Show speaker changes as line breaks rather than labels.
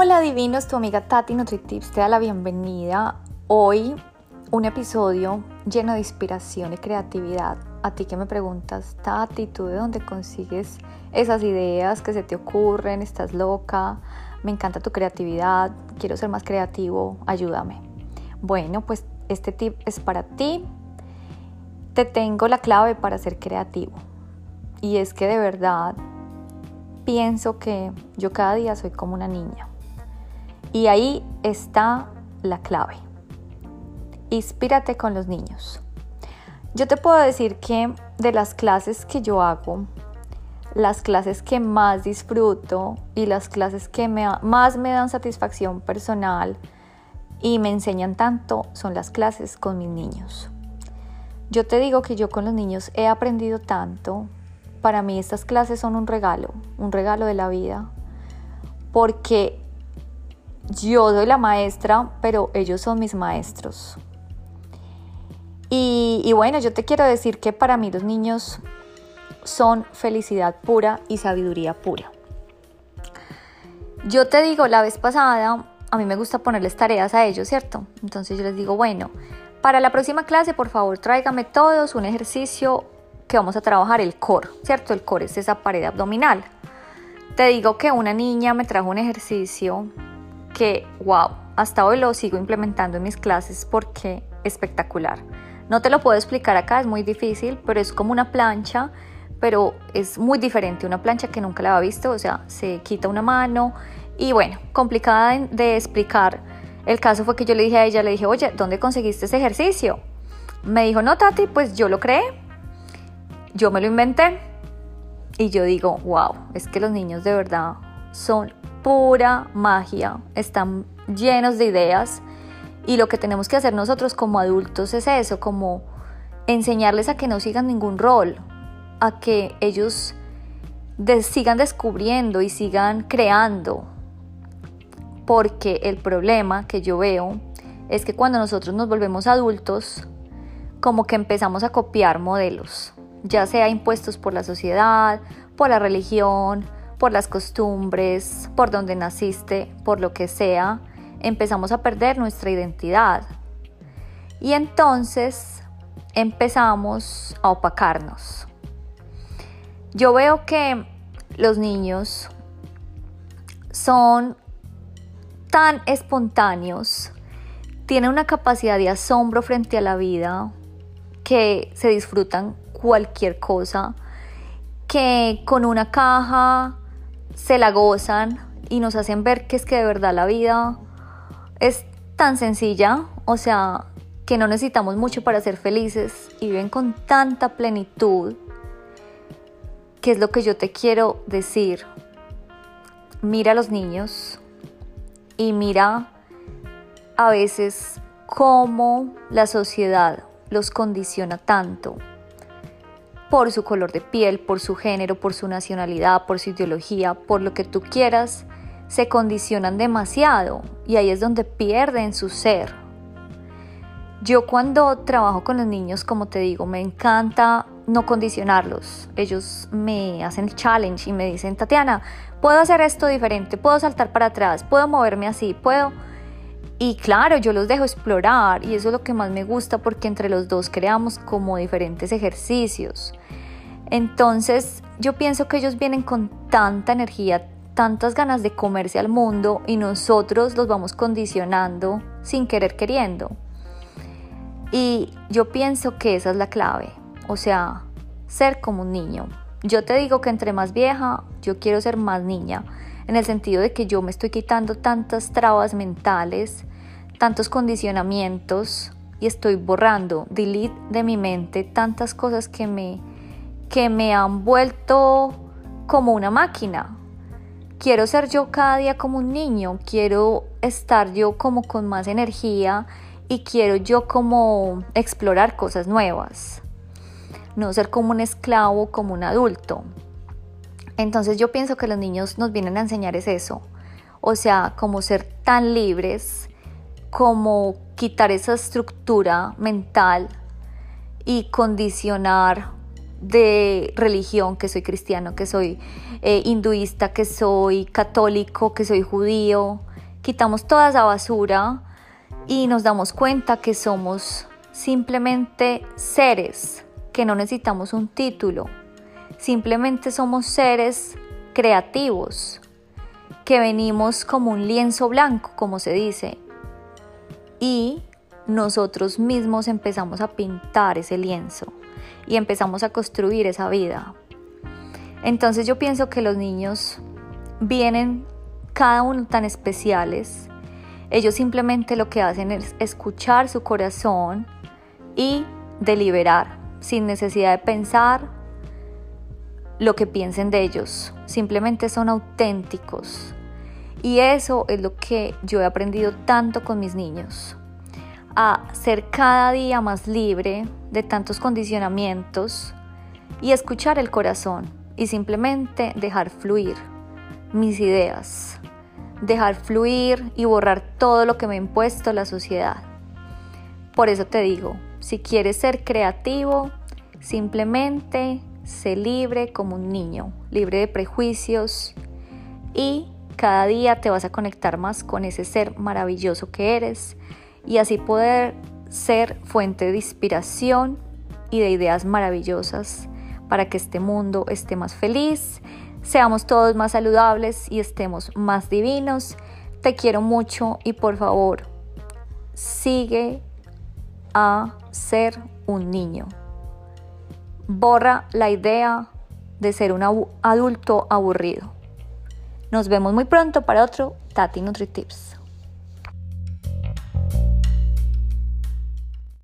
Hola divinos, tu amiga Tati NutriTips te da la bienvenida. Hoy un episodio lleno de inspiración y creatividad. A ti que me preguntas, Tati, ¿tú de dónde consigues esas ideas que se te ocurren? ¿Estás loca? Me encanta tu creatividad, quiero ser más creativo, ayúdame. Bueno, pues este tip es para ti. Te tengo la clave para ser creativo. Y es que de verdad pienso que yo cada día soy como una niña. Y ahí está la clave. Inspírate con los niños. Yo te puedo decir que de las clases que yo hago, las clases que más disfruto y las clases que más me dan satisfacción personal y me enseñan tanto son las clases con mis niños. Yo te digo que yo con los niños he aprendido tanto. Para mí estas clases son un regalo, un regalo de la vida, porque yo soy la maestra, pero ellos son mis maestros. Y, bueno, yo te quiero decir que para mí los niños son felicidad pura y sabiduría pura. Yo te digo, la vez pasada, a mí me gusta ponerles tareas a ellos, ¿cierto? Entonces yo les digo, bueno, para la próxima clase, por favor, tráigame todos un ejercicio que vamos a trabajar, el core, ¿cierto? El core es esa pared abdominal. Te digo que una niña me trajo un ejercicio que, wow, hasta hoy lo sigo implementando en mis clases porque espectacular. No te lo puedo explicar acá, es muy difícil, pero es como una plancha, pero es muy diferente, una plancha que nunca la había visto, o sea, se quita una mano y bueno, complicada de, explicar. El caso fue que yo le dije a ella, le dije, oye, ¿dónde conseguiste ese ejercicio? Me dijo, no, Tati, pues yo lo creé, yo me lo inventé. Y yo digo, wow, es que los niños de verdad son pura magia, están llenos de ideas y lo que tenemos que hacer nosotros como adultos es eso, como enseñarles a que no sigan ningún rol, a que ellos sigan descubriendo y sigan creando. Porque el problema que yo veo es que cuando nosotros nos volvemos adultos, como que empezamos a copiar modelos, ya sea impuestos por la sociedad, por la religión, por las costumbres, por donde naciste, por lo que sea, empezamos a perder nuestra identidad. Y entonces empezamos a opacarnos. Yo veo que los niños son tan espontáneos, tienen una capacidad de asombro frente a la vida, que se disfrutan cualquier cosa, que con una caja se la gozan y nos hacen ver que es que de verdad la vida es tan sencilla, o sea, que no necesitamos mucho para ser felices y viven con tanta plenitud, que es lo que yo te quiero decir. Mira a los niños y mira a veces cómo la sociedad los condiciona tanto por su color de piel, por su género, por su nacionalidad, por su ideología, por lo que tú quieras, se condicionan demasiado y ahí es donde pierden su ser. Yo cuando trabajo con los niños, como te digo, me encanta no condicionarlos. Ellos me hacen challenge y me dicen, Tatiana, puedo hacer esto diferente, puedo saltar para atrás, puedo moverme así, puedo... Y claro, yo los dejo explorar y eso es lo que más me gusta porque entre los dos creamos como diferentes ejercicios. Entonces yo pienso que ellos vienen con tanta energía, tantas ganas de comerse al mundo y nosotros los vamos condicionando sin querer queriendo. Y yo pienso que esa es la clave, o sea, ser como un niño. Yo te digo que entre más vieja, yo quiero ser más niña, en el sentido de que yo me estoy quitando tantas trabas mentales tantos condicionamientos y estoy borrando, delete de mi mente tantas cosas que me, que me han vuelto como una máquina. Quiero ser yo cada día como un niño, quiero estar yo como con más energía y quiero yo como explorar cosas nuevas. No ser como un esclavo, como un adulto. Entonces yo pienso que los niños nos vienen a enseñar es eso. O sea, como ser tan libres como quitar esa estructura mental y condicionar de religión, que soy cristiano, que soy eh, hinduista, que soy católico, que soy judío, quitamos toda esa basura y nos damos cuenta que somos simplemente seres, que no necesitamos un título, simplemente somos seres creativos, que venimos como un lienzo blanco, como se dice, y nosotros mismos empezamos a pintar ese lienzo y empezamos a construir esa vida. Entonces yo pienso que los niños vienen cada uno tan especiales. Ellos simplemente lo que hacen es escuchar su corazón y deliberar sin necesidad de pensar lo que piensen de ellos. Simplemente son auténticos. Y eso es lo que yo he aprendido tanto con mis niños. A ser cada día más libre de tantos condicionamientos y escuchar el corazón y simplemente dejar fluir mis ideas, dejar fluir y borrar todo lo que me ha impuesto la sociedad. Por eso te digo, si quieres ser creativo, simplemente sé libre como un niño, libre de prejuicios y cada día te vas a conectar más con ese ser maravilloso que eres y así poder ser fuente de inspiración y de ideas maravillosas para que este mundo esté más feliz seamos todos más saludables y estemos más divinos. Te quiero mucho y por favor, sigue a ser un niño. Borra la idea de ser un adulto aburrido. Nos vemos muy pronto para otro Tati NutriTips.